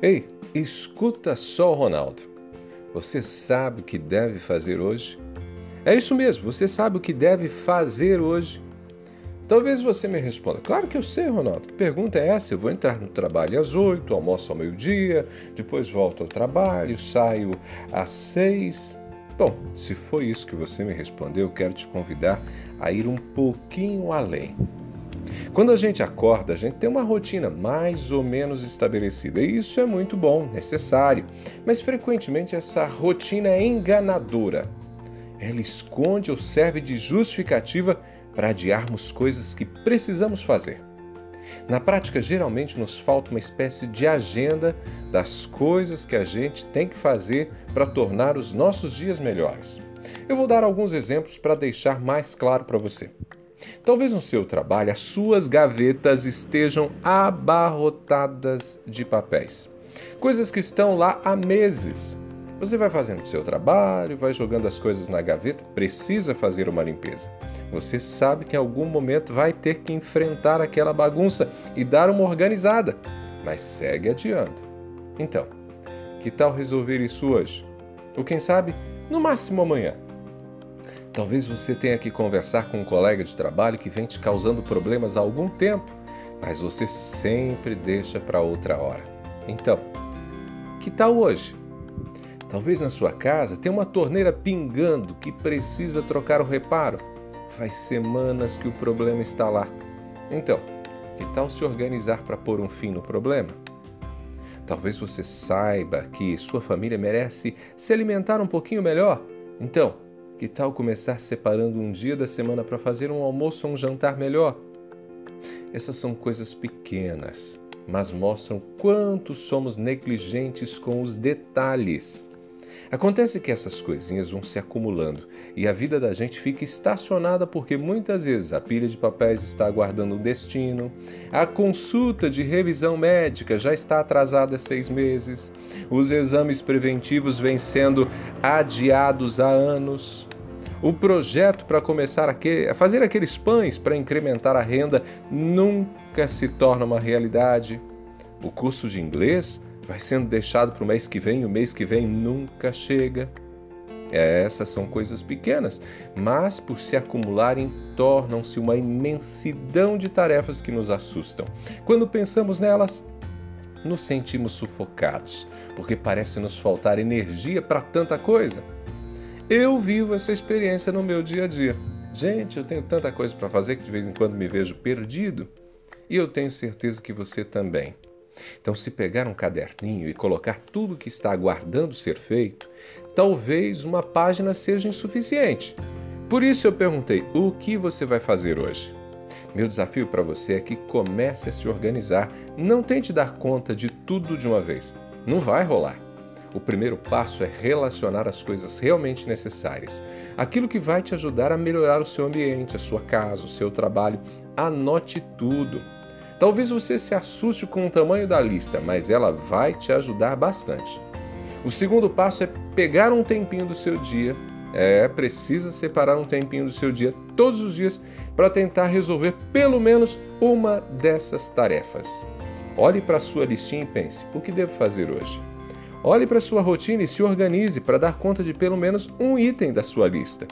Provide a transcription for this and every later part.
Ei, escuta só Ronaldo. Você sabe o que deve fazer hoje? É isso mesmo, você sabe o que deve fazer hoje. Talvez você me responda: Claro que eu sei, Ronaldo. Que pergunta é essa? Eu vou entrar no trabalho às oito, almoço ao meio-dia, depois volto ao trabalho, saio às seis. Bom, se foi isso que você me respondeu, eu quero te convidar a ir um pouquinho além. Quando a gente acorda, a gente tem uma rotina mais ou menos estabelecida, e isso é muito bom, necessário, mas frequentemente essa rotina é enganadora. Ela esconde ou serve de justificativa para adiarmos coisas que precisamos fazer. Na prática, geralmente nos falta uma espécie de agenda das coisas que a gente tem que fazer para tornar os nossos dias melhores. Eu vou dar alguns exemplos para deixar mais claro para você. Talvez no seu trabalho as suas gavetas estejam abarrotadas de papéis. Coisas que estão lá há meses. Você vai fazendo o seu trabalho, vai jogando as coisas na gaveta, precisa fazer uma limpeza. Você sabe que em algum momento vai ter que enfrentar aquela bagunça e dar uma organizada, mas segue adiando. Então, que tal resolver isso hoje? Ou quem sabe, no máximo amanhã? Talvez você tenha que conversar com um colega de trabalho que vem te causando problemas há algum tempo, mas você sempre deixa para outra hora. Então, que tal hoje? Talvez na sua casa tenha uma torneira pingando que precisa trocar o reparo. Faz semanas que o problema está lá. Então, que tal se organizar para pôr um fim no problema? Talvez você saiba que sua família merece se alimentar um pouquinho melhor. Então, que tal começar separando um dia da semana para fazer um almoço ou um jantar melhor? Essas são coisas pequenas, mas mostram quanto somos negligentes com os detalhes. Acontece que essas coisinhas vão se acumulando e a vida da gente fica estacionada porque muitas vezes a pilha de papéis está aguardando o destino, a consulta de revisão médica já está atrasada há seis meses, os exames preventivos vêm sendo adiados há anos. O projeto para começar a fazer aqueles pães para incrementar a renda nunca se torna uma realidade. O curso de inglês vai sendo deixado para o mês que vem, o mês que vem nunca chega. Essas são coisas pequenas, mas por se acumularem, tornam-se uma imensidão de tarefas que nos assustam. Quando pensamos nelas, nos sentimos sufocados, porque parece nos faltar energia para tanta coisa. Eu vivo essa experiência no meu dia a dia. Gente, eu tenho tanta coisa para fazer que de vez em quando me vejo perdido, e eu tenho certeza que você também. Então, se pegar um caderninho e colocar tudo que está aguardando ser feito, talvez uma página seja insuficiente. Por isso eu perguntei: o que você vai fazer hoje? Meu desafio para você é que comece a se organizar. Não tente dar conta de tudo de uma vez. Não vai rolar. O primeiro passo é relacionar as coisas realmente necessárias. Aquilo que vai te ajudar a melhorar o seu ambiente, a sua casa, o seu trabalho. Anote tudo. Talvez você se assuste com o tamanho da lista, mas ela vai te ajudar bastante. O segundo passo é pegar um tempinho do seu dia. É, precisa separar um tempinho do seu dia todos os dias para tentar resolver pelo menos uma dessas tarefas. Olhe para a sua listinha e pense: o que devo fazer hoje? Olhe para sua rotina e se organize para dar conta de pelo menos um item da sua lista.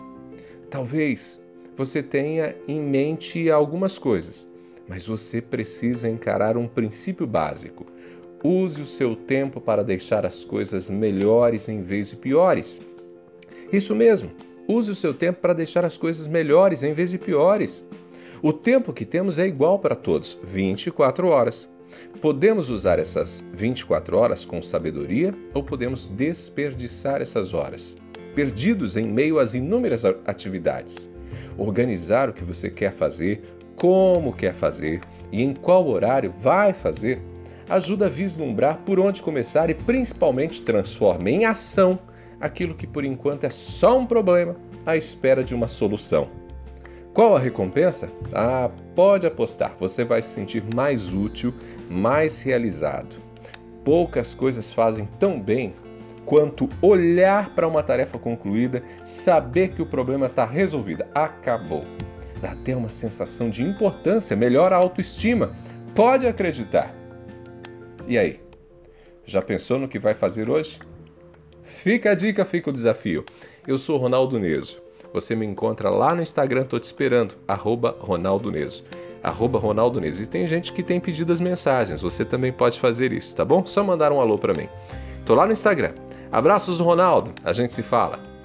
Talvez você tenha em mente algumas coisas, mas você precisa encarar um princípio básico. Use o seu tempo para deixar as coisas melhores em vez de piores. Isso mesmo, use o seu tempo para deixar as coisas melhores em vez de piores. O tempo que temos é igual para todos, 24 horas. Podemos usar essas 24 horas com sabedoria ou podemos desperdiçar essas horas, perdidos em meio às inúmeras atividades. Organizar o que você quer fazer, como quer fazer e em qual horário vai fazer, ajuda a vislumbrar por onde começar e principalmente transforma em ação aquilo que por enquanto é só um problema à espera de uma solução. Qual a recompensa? Ah, pode apostar, você vai se sentir mais útil, mais realizado. Poucas coisas fazem tão bem quanto olhar para uma tarefa concluída, saber que o problema está resolvido, acabou dá até uma sensação de importância, melhora a autoestima. Pode acreditar. E aí? Já pensou no que vai fazer hoje? Fica a dica, fica o desafio. Eu sou Ronaldo Neso. Você me encontra lá no Instagram, tô te esperando, arroba Ronaldo Neso. Arroba Ronaldo Neso. E tem gente que tem pedido as mensagens, você também pode fazer isso, tá bom? Só mandar um alô para mim. Tô lá no Instagram. Abraços do Ronaldo, a gente se fala.